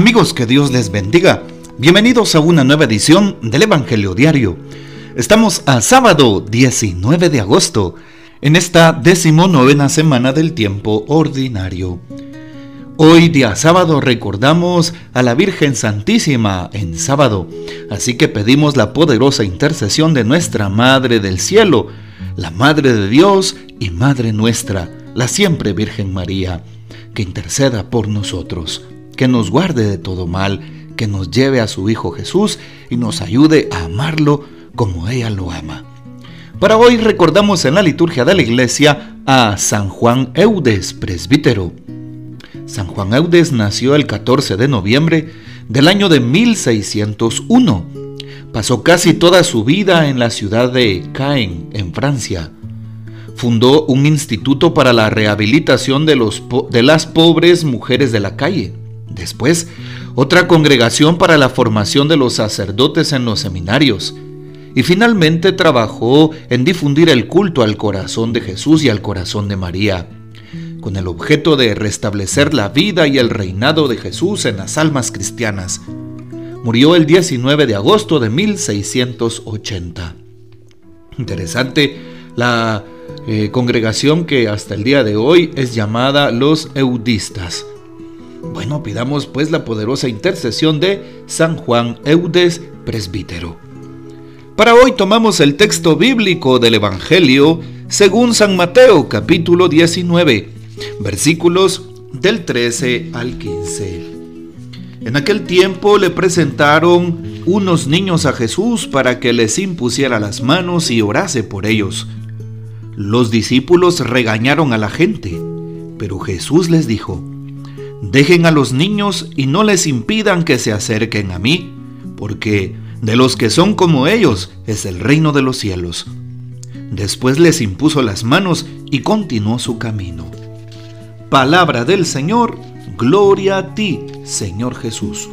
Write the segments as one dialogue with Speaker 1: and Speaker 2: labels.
Speaker 1: Amigos, que Dios les bendiga. Bienvenidos a una nueva edición del Evangelio Diario. Estamos a sábado 19 de agosto, en esta decimonovena semana del tiempo ordinario. Hoy día sábado recordamos a la Virgen Santísima en sábado, así que pedimos la poderosa intercesión de nuestra Madre del Cielo, la Madre de Dios y Madre nuestra, la siempre Virgen María, que interceda por nosotros que nos guarde de todo mal, que nos lleve a su Hijo Jesús y nos ayude a amarlo como ella lo ama. Para hoy recordamos en la liturgia de la iglesia a San Juan Eudes, presbítero. San Juan Eudes nació el 14 de noviembre del año de 1601. Pasó casi toda su vida en la ciudad de Caen, en Francia. Fundó un instituto para la rehabilitación de, de las pobres mujeres de la calle. Después, otra congregación para la formación de los sacerdotes en los seminarios. Y finalmente trabajó en difundir el culto al corazón de Jesús y al corazón de María, con el objeto de restablecer la vida y el reinado de Jesús en las almas cristianas. Murió el 19 de agosto de 1680. Interesante la eh, congregación que hasta el día de hoy es llamada los eudistas. Bueno, pidamos pues la poderosa intercesión de San Juan Eudes, presbítero. Para hoy tomamos el texto bíblico del Evangelio según San Mateo capítulo 19, versículos del 13 al 15. En aquel tiempo le presentaron unos niños a Jesús para que les impusiera las manos y orase por ellos. Los discípulos regañaron a la gente, pero Jesús les dijo, Dejen a los niños y no les impidan que se acerquen a mí, porque de los que son como ellos es el reino de los cielos. Después les impuso las manos y continuó su camino. Palabra del Señor, gloria a ti, Señor Jesús.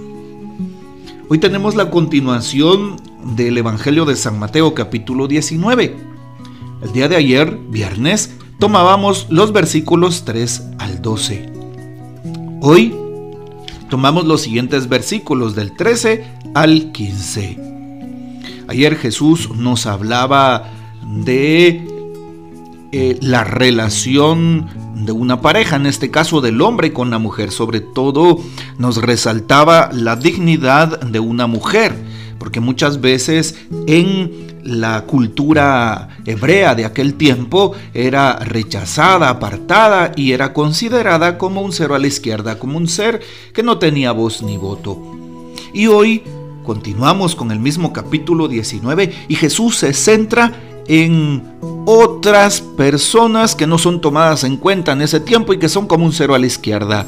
Speaker 1: Hoy tenemos la continuación del Evangelio de San Mateo capítulo 19. El día de ayer, viernes, tomábamos los versículos 3 al 12. Hoy tomamos los siguientes versículos del 13 al 15. Ayer Jesús nos hablaba de eh, la relación de una pareja, en este caso del hombre con la mujer. Sobre todo nos resaltaba la dignidad de una mujer, porque muchas veces en la cultura hebrea de aquel tiempo era rechazada, apartada y era considerada como un cero a la izquierda, como un ser que no tenía voz ni voto. Y hoy continuamos con el mismo capítulo 19 y Jesús se centra en otras personas que no son tomadas en cuenta en ese tiempo y que son como un cero a la izquierda.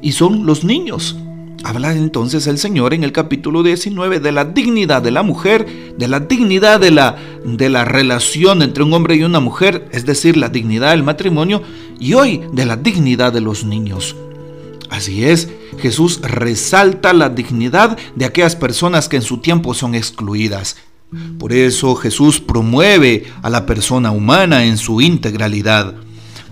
Speaker 1: Y son los niños. Habla entonces el Señor en el capítulo 19 de la dignidad de la mujer, de la dignidad de la, de la relación entre un hombre y una mujer, es decir, la dignidad del matrimonio, y hoy de la dignidad de los niños. Así es, Jesús resalta la dignidad de aquellas personas que en su tiempo son excluidas. Por eso Jesús promueve a la persona humana en su integralidad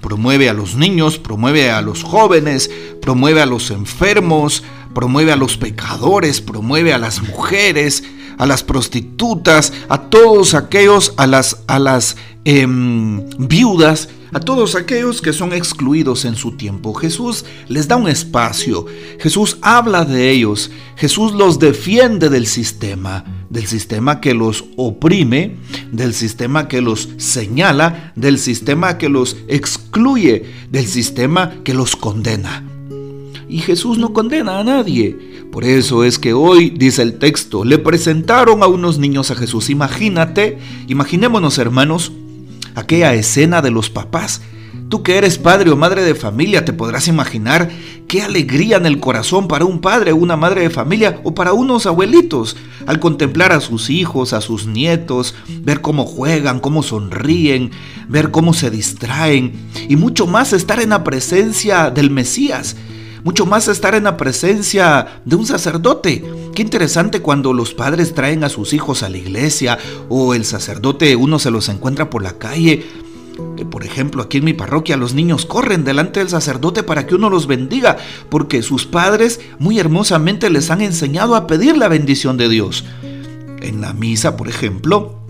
Speaker 1: promueve a los niños, promueve a los jóvenes, promueve a los enfermos, promueve a los pecadores, promueve a las mujeres, a las prostitutas, a todos aquellos, a las, a las em, viudas, a todos aquellos que son excluidos en su tiempo. Jesús les da un espacio, Jesús habla de ellos, Jesús los defiende del sistema, del sistema que los oprime, del sistema que los señala, del sistema que los excluye, del sistema que los condena. Y Jesús no condena a nadie. Por eso es que hoy, dice el texto, le presentaron a unos niños a Jesús. Imagínate, imaginémonos hermanos, aquella escena de los papás. Tú que eres padre o madre de familia, te podrás imaginar qué alegría en el corazón para un padre una madre de familia o para unos abuelitos al contemplar a sus hijos, a sus nietos, ver cómo juegan, cómo sonríen, ver cómo se distraen y mucho más estar en la presencia del Mesías mucho más estar en la presencia de un sacerdote. Qué interesante cuando los padres traen a sus hijos a la iglesia o el sacerdote uno se los encuentra por la calle. por ejemplo, aquí en mi parroquia los niños corren delante del sacerdote para que uno los bendiga, porque sus padres muy hermosamente les han enseñado a pedir la bendición de Dios. En la misa, por ejemplo,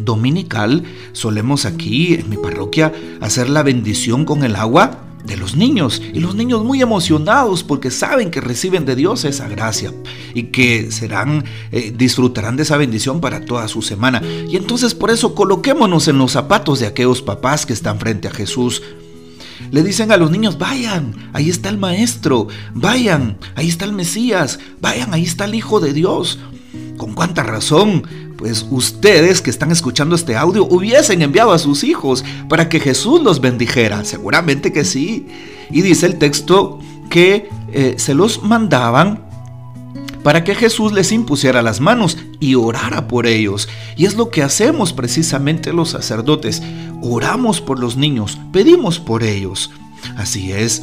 Speaker 1: dominical, solemos aquí en mi parroquia hacer la bendición con el agua de los niños y los niños muy emocionados porque saben que reciben de Dios esa gracia y que serán eh, disfrutarán de esa bendición para toda su semana y entonces por eso coloquémonos en los zapatos de aquellos papás que están frente a Jesús le dicen a los niños, vayan, ahí está el Maestro, vayan, ahí está el Mesías, vayan, ahí está el Hijo de Dios. ¿Con cuánta razón pues ustedes que están escuchando este audio hubiesen enviado a sus hijos para que Jesús los bendijera. Seguramente que sí. Y dice el texto que eh, se los mandaban para que Jesús les impusiera las manos y orara por ellos. Y es lo que hacemos precisamente los sacerdotes. Oramos por los niños, pedimos por ellos. Así es.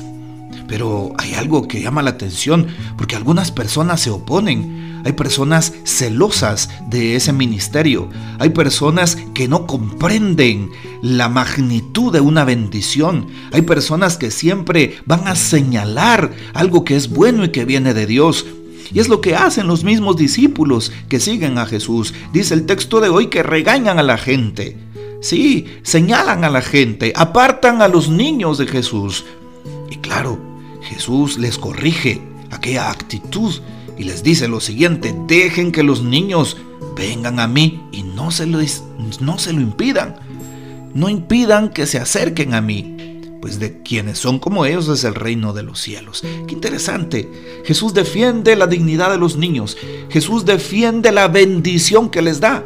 Speaker 1: Pero hay algo que llama la atención porque algunas personas se oponen hay personas celosas de ese ministerio. Hay personas que no comprenden la magnitud de una bendición. Hay personas que siempre van a señalar algo que es bueno y que viene de Dios. Y es lo que hacen los mismos discípulos que siguen a Jesús. Dice el texto de hoy que regañan a la gente. Sí, señalan a la gente, apartan a los niños de Jesús. Y claro, Jesús les corrige aquella actitud y les dice lo siguiente, dejen que los niños vengan a mí y no se lo, no se lo impidan. No impidan que se acerquen a mí, pues de quienes son como ellos es el reino de los cielos. Qué interesante. Jesús defiende la dignidad de los niños. Jesús defiende la bendición que les da.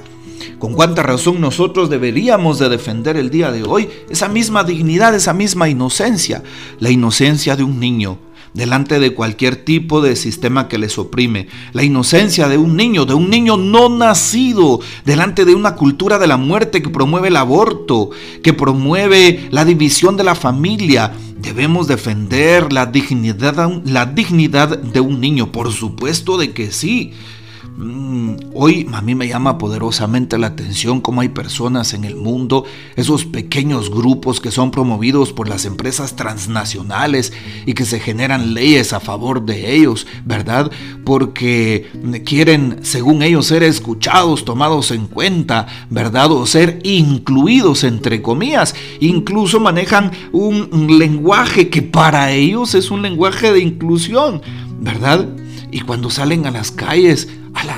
Speaker 1: Con cuánta razón nosotros deberíamos de defender el día de hoy esa misma dignidad, esa misma inocencia, la inocencia de un niño, delante de cualquier tipo de sistema que les oprime. La inocencia de un niño, de un niño no nacido, delante de una cultura de la muerte que promueve el aborto, que promueve la división de la familia. Debemos defender la dignidad, la dignidad de un niño, por supuesto de que sí. Mm, hoy a mí me llama poderosamente la atención cómo hay personas en el mundo, esos pequeños grupos que son promovidos por las empresas transnacionales y que se generan leyes a favor de ellos, ¿verdad? Porque quieren, según ellos, ser escuchados, tomados en cuenta, ¿verdad? O ser incluidos, entre comillas. Incluso manejan un lenguaje que para ellos es un lenguaje de inclusión, ¿verdad? Y cuando salen a las calles,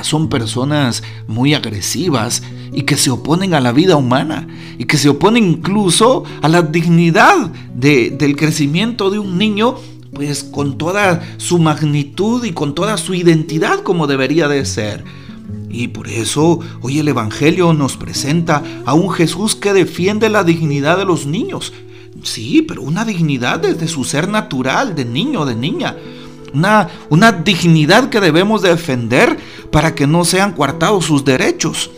Speaker 1: son personas muy agresivas y que se oponen a la vida humana y que se oponen incluso a la dignidad del crecimiento de un niño pues con toda su magnitud y con toda su identidad como debería de ser. Y por eso hoy el Evangelio nos presenta a un Jesús que defiende la dignidad de los niños. Sí, pero una dignidad desde su ser natural, de niño, de niña una, dignidad que debemos defender para que no sean coartados sus derechos.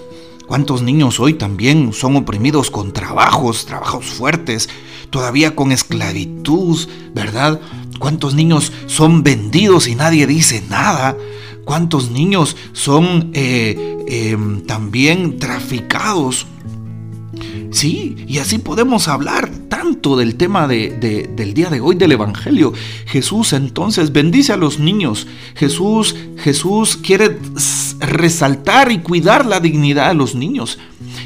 Speaker 1: ¿Cuántos niños hoy también son oprimidos con trabajos, trabajos fuertes, todavía con esclavitud, verdad? ¿Cuántos niños son vendidos y nadie dice nada? ¿Cuántos niños son eh, em, también traficados? Sí, y así podemos hablar del tema del día de hoy del Evangelio. Jesús entonces bendice a los niños. Jesús, Jesús quiere resaltar y cuidar la dignidad de los niños.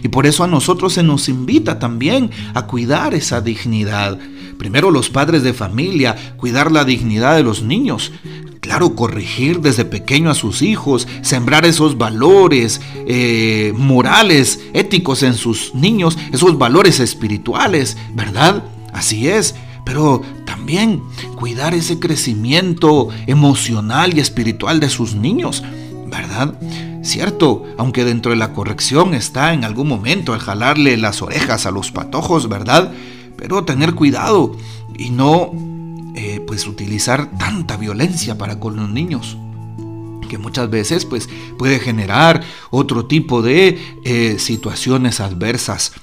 Speaker 1: Y por eso a nosotros se nos invita también a cuidar esa dignidad. Primero los padres de familia, cuidar la dignidad de los niños. Claro, corregir desde pequeño a sus hijos, sembrar esos valores eh, morales, éticos en sus niños, esos valores espirituales, ¿verdad? Así es, pero también cuidar ese crecimiento emocional y espiritual de sus niños, ¿verdad? Cierto, aunque dentro de la corrección está en algún momento el jalarle las orejas a los patojos, ¿verdad? Pero tener cuidado y no pues utilizar tanta violencia para con los niños que muchas veces pues puede generar otro tipo de eh, situaciones adversas.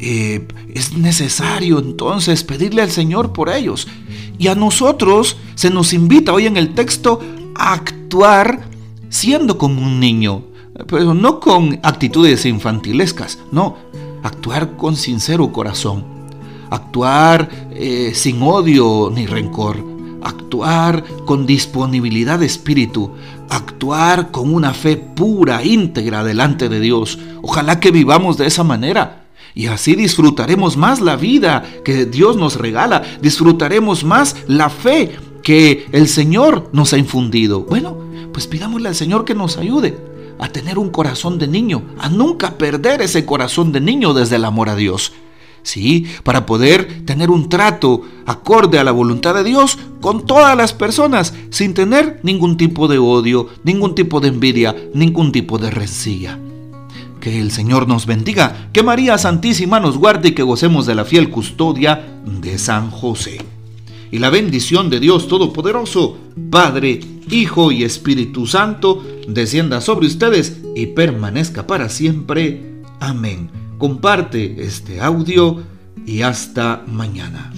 Speaker 1: Eh, es necesario entonces pedirle al Señor por ellos. Y a nosotros se nos invita hoy en el texto a actuar siendo como un niño, pero no con actitudes infantilescas, no, actuar con sincero corazón, actuar eh, sin odio ni rencor, actuar con disponibilidad de espíritu, actuar con una fe pura, íntegra delante de Dios. Ojalá que vivamos de esa manera. Y así disfrutaremos más la vida que Dios nos regala, disfrutaremos más la fe que el Señor nos ha infundido. Bueno, pues pidámosle al Señor que nos ayude a tener un corazón de niño, a nunca perder ese corazón de niño desde el amor a Dios. Sí, para poder tener un trato acorde a la voluntad de Dios con todas las personas, sin tener ningún tipo de odio, ningún tipo de envidia, ningún tipo de rencilla. Que el Señor nos bendiga, que María Santísima nos guarde y que gocemos de la fiel custodia de San José. Y la bendición de Dios Todopoderoso, Padre, Hijo y Espíritu Santo, descienda sobre ustedes y permanezca para siempre. Amén. Comparte este audio y hasta mañana.